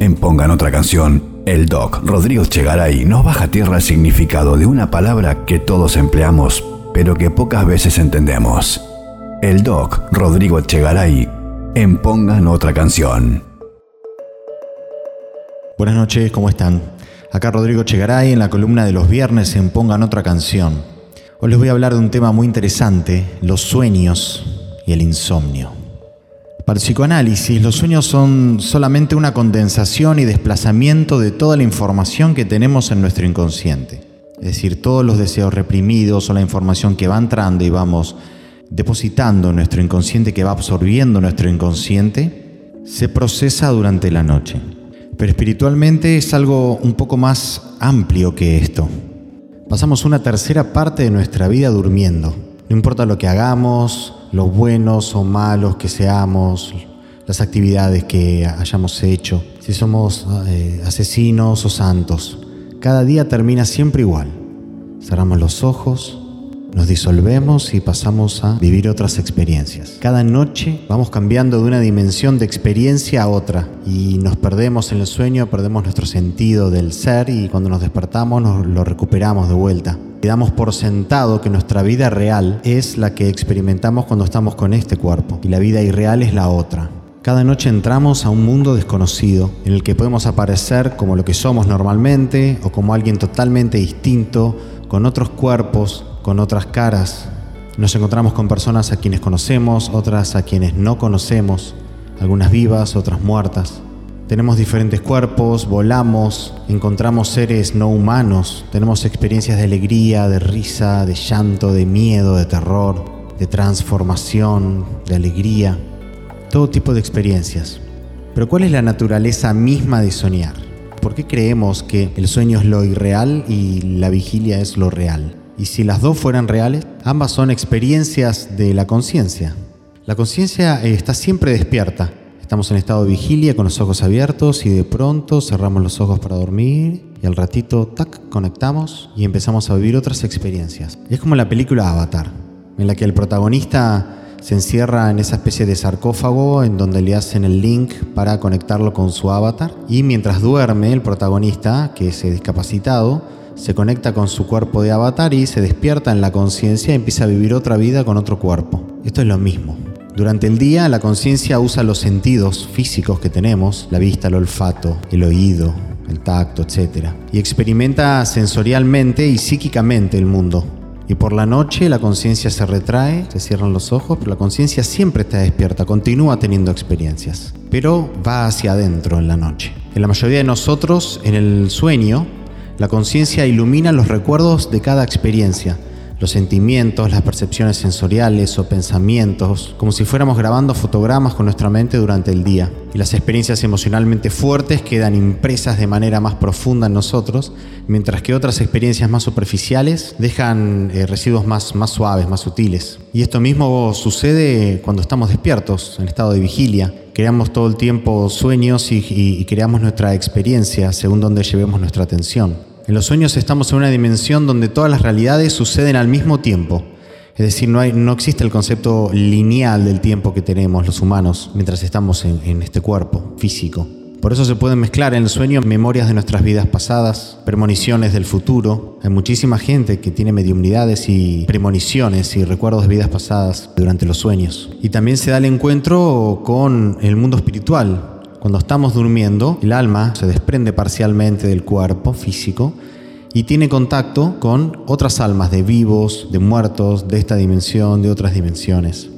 En Pongan otra canción, el doc Rodrigo Chegaray nos baja a tierra el significado de una palabra que todos empleamos, pero que pocas veces entendemos. El doc Rodrigo Chegaray en Pongan otra canción. Buenas noches, ¿cómo están? Acá Rodrigo Chegaray en la columna de los viernes en Pongan otra canción. Hoy les voy a hablar de un tema muy interesante, los sueños y el insomnio. Para el psicoanálisis, los sueños son solamente una condensación y desplazamiento de toda la información que tenemos en nuestro inconsciente. Es decir, todos los deseos reprimidos o la información que va entrando y vamos depositando en nuestro inconsciente, que va absorbiendo nuestro inconsciente, se procesa durante la noche. Pero espiritualmente es algo un poco más amplio que esto. Pasamos una tercera parte de nuestra vida durmiendo. No importa lo que hagamos, los buenos o malos que seamos, las actividades que hayamos hecho, si somos eh, asesinos o santos. Cada día termina siempre igual. Cerramos los ojos, nos disolvemos y pasamos a vivir otras experiencias. Cada noche vamos cambiando de una dimensión de experiencia a otra y nos perdemos en el sueño, perdemos nuestro sentido del ser y cuando nos despertamos nos lo recuperamos de vuelta. Damos por sentado que nuestra vida real es la que experimentamos cuando estamos con este cuerpo y la vida irreal es la otra. Cada noche entramos a un mundo desconocido en el que podemos aparecer como lo que somos normalmente o como alguien totalmente distinto, con otros cuerpos, con otras caras. Nos encontramos con personas a quienes conocemos, otras a quienes no conocemos, algunas vivas, otras muertas. Tenemos diferentes cuerpos, volamos, encontramos seres no humanos, tenemos experiencias de alegría, de risa, de llanto, de miedo, de terror, de transformación, de alegría, todo tipo de experiencias. Pero ¿cuál es la naturaleza misma de soñar? ¿Por qué creemos que el sueño es lo irreal y la vigilia es lo real? Y si las dos fueran reales, ambas son experiencias de la conciencia. La conciencia eh, está siempre despierta, Estamos en estado de vigilia con los ojos abiertos y de pronto cerramos los ojos para dormir y al ratito, tac, conectamos y empezamos a vivir otras experiencias. Es como la película Avatar, en la que el protagonista se encierra en esa especie de sarcófago en donde le hacen el link para conectarlo con su avatar y mientras duerme el protagonista, que es discapacitado, se conecta con su cuerpo de avatar y se despierta en la conciencia y empieza a vivir otra vida con otro cuerpo. Esto es lo mismo. Durante el día la conciencia usa los sentidos físicos que tenemos, la vista, el olfato, el oído, el tacto, etc. Y experimenta sensorialmente y psíquicamente el mundo. Y por la noche la conciencia se retrae, se cierran los ojos, pero la conciencia siempre está despierta, continúa teniendo experiencias, pero va hacia adentro en la noche. En la mayoría de nosotros, en el sueño, la conciencia ilumina los recuerdos de cada experiencia, los sentimientos, las percepciones sensoriales o pensamientos, como si fuéramos grabando fotogramas con nuestra mente durante el día. Y las experiencias emocionalmente fuertes quedan impresas de manera más profunda en nosotros, mientras que otras experiencias más superficiales dejan eh, residuos más, más suaves, más sutiles. Y esto mismo sucede cuando estamos despiertos, en estado de vigilia. Creamos todo el tiempo sueños y, y creamos nuestra experiencia según donde llevemos nuestra atención. En los sueños estamos en una dimensión donde todas las realidades suceden al mismo tiempo. Es decir, no, existe el concepto lineal del tiempo que tenemos los humanos mientras estamos en, en este cuerpo físico. Por eso se pueden mezclar en el sueño memorias de nuestras vidas pasadas, premoniciones del futuro. Hay muchísima gente que tiene mediumnidades y premoniciones y recuerdos de vidas pasadas durante los sueños. Y también se da el encuentro con el mundo espiritual, cuando estamos durmiendo, el alma se desprende parcialmente del cuerpo físico y tiene contacto con otras almas de vivos, de muertos, de esta dimensión, de otras dimensiones.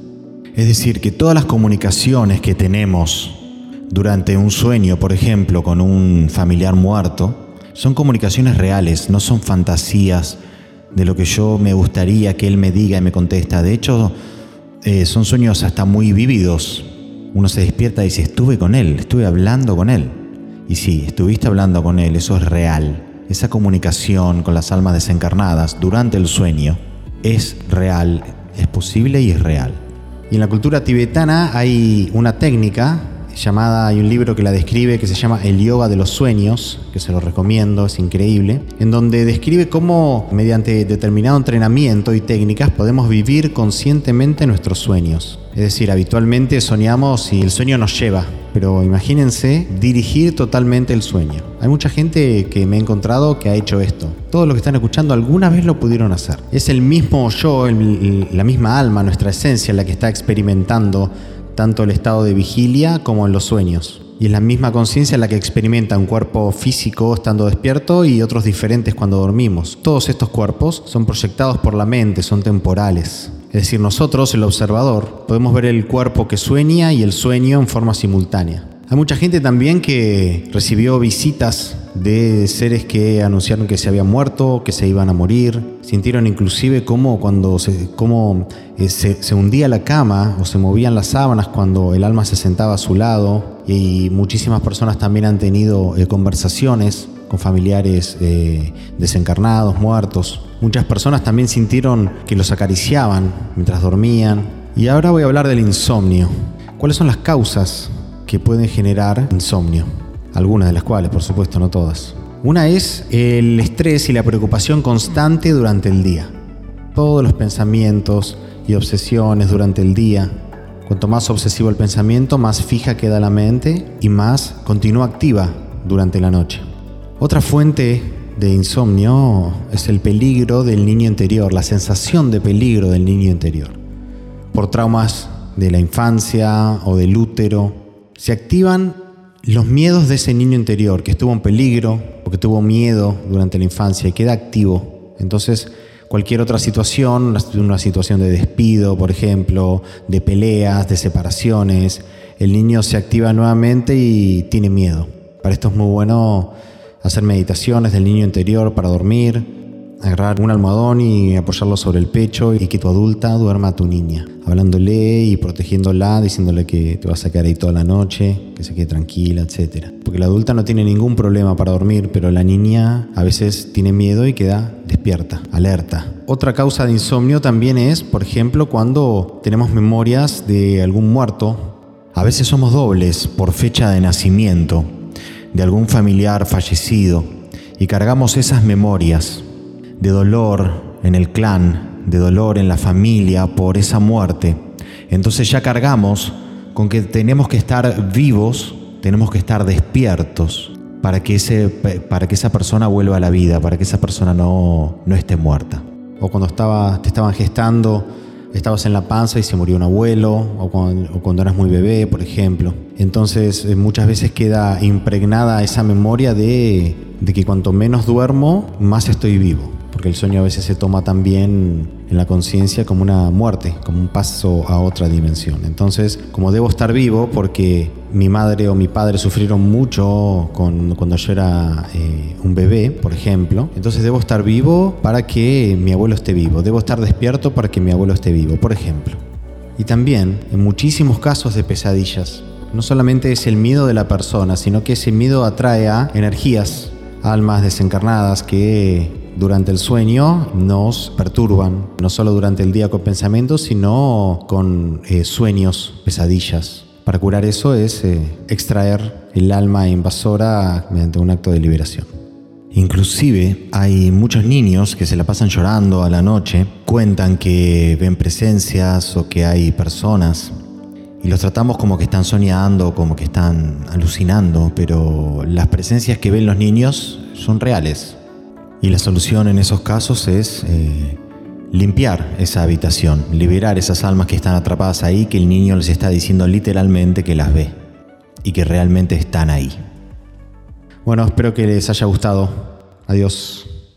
Es decir, que todas las comunicaciones que tenemos durante un sueño, por ejemplo, con un familiar muerto, son comunicaciones reales, no son fantasías de lo que yo me gustaría que él me diga y me contesta. De hecho, eh, son sueños hasta muy vívidos, uno se despierta y dice, estuve con él, estuve hablando con él. Y sí, estuviste hablando con él, eso es real. Esa comunicación con las almas desencarnadas durante el sueño es real, es posible y es real. Y en la cultura tibetana hay una técnica llamada, hay un libro que la describe que se llama El Yoga de los Sueños, que se lo recomiendo, es increíble, en donde describe cómo mediante determinado entrenamiento y técnicas podemos vivir conscientemente nuestros sueños. Es decir, habitualmente soñamos y el sueño nos lleva, pero imagínense dirigir totalmente el sueño. Hay mucha gente que me he encontrado que ha hecho esto. Todos los que están escuchando alguna vez lo pudieron hacer. Es el mismo yo, la misma alma, nuestra esencia la que está experimentando tanto el estado de vigilia como en los sueños. Y es la misma conciencia la que experimenta un cuerpo físico estando despierto y otros diferentes cuando dormimos. Todos estos cuerpos son proyectados por la mente, son temporales. Es decir, nosotros, el observador, podemos ver el cuerpo que sueña y el sueño en forma simultánea. Hay mucha gente también que recibió visitas de seres que anunciaron que se habían muerto, que se iban a morir. Sintieron inclusive cómo cuando se, cómo, eh, se, hundía la cama o se movían las sábanas cuando el alma se sentaba a su lado. Y muchísimas personas también han tenido eh, conversaciones con familiares eh, desencarnados, muertos. Muchas personas también sintieron que los acariciaban mientras dormían. Y ahora voy a hablar del insomnio. ¿Cuáles son las causas que pueden generar insomnio, algunas de las cuales, por supuesto, no todas. Una es el estrés y la preocupación constante durante el día. Todos los pensamientos y obsesiones durante el día. Cuanto más obsesivo el pensamiento, más fija queda la mente y más continúa activa durante la noche. Otra fuente de insomnio es el peligro del niño interior, la sensación de peligro del niño interior. Por traumas de la infancia o del útero, se activan los miedos de ese niño interior que estuvo en peligro o que tuvo miedo durante la infancia y queda activo. Entonces, cualquier otra situación, una situación de despido, por ejemplo, de peleas, de separaciones, el niño se activa nuevamente y tiene miedo. Para esto es muy bueno hacer meditaciones del niño interior para dormir, agarrar un almohadón y apoyarlo sobre el pecho y que tu adulta duerma a tu niña, hablándole y protegiéndola, diciéndole que te vas a quedar ahí toda la noche, que se quede tranquila, etc. Porque la adulta no tiene ningún problema para dormir, pero la niña a veces tiene miedo y queda despierta, alerta. Otra causa de insomnio también es, por ejemplo, cuando tenemos memorias de algún muerto. A veces somos dobles por fecha de nacimiento de algún familiar fallecido y cargamos esas memorias de dolor en el clan, de dolor en la familia por esa muerte. Entonces ya cargamos con que tenemos que estar vivos, tenemos que estar despiertos para que, ese, para que esa persona vuelva a la vida, para que esa persona no, no esté muerta. O cuando estaba, te estaban gestando, estabas en la panza y se murió un abuelo, o cuando, o cuando eras muy bebé, por ejemplo. Entonces eh, muchas veces queda impregnada esa memoria de, de que cuanto menos duermo, más estoy vivo porque el sueño a veces se toma también en la conciencia como una muerte, como un paso a otra dimensión. Entonces, como debo estar vivo, porque mi madre o mi padre sufrieron mucho cuando yo era eh, un bebé, por ejemplo, entonces debo estar vivo para que mi abuelo esté vivo, debo estar despierto para que mi abuelo esté vivo, por ejemplo. Y también, en muchísimos casos de pesadillas, no solamente es el miedo de la persona, sino que ese miedo atrae a energías, almas desencarnadas que durante el sueño nos perturban, no solo durante el día con pensamientos, sino con eh, sueños, pesadillas. Para curar eso es eh, extraer el alma invasora mediante un acto de liberación. Inclusive hay muchos niños que se la pasan llorando a la noche, cuentan que ven presencias o que hay personas y los tratamos como que están soñando, como que están alucinando, pero las presencias que ven los niños son reales, y la solución en esos casos es eh, limpiar esa habitación, liberar esas almas que están atrapadas ahí, que el niño les está diciendo literalmente que las ve y que realmente están ahí. Bueno, espero que les haya gustado. Adiós.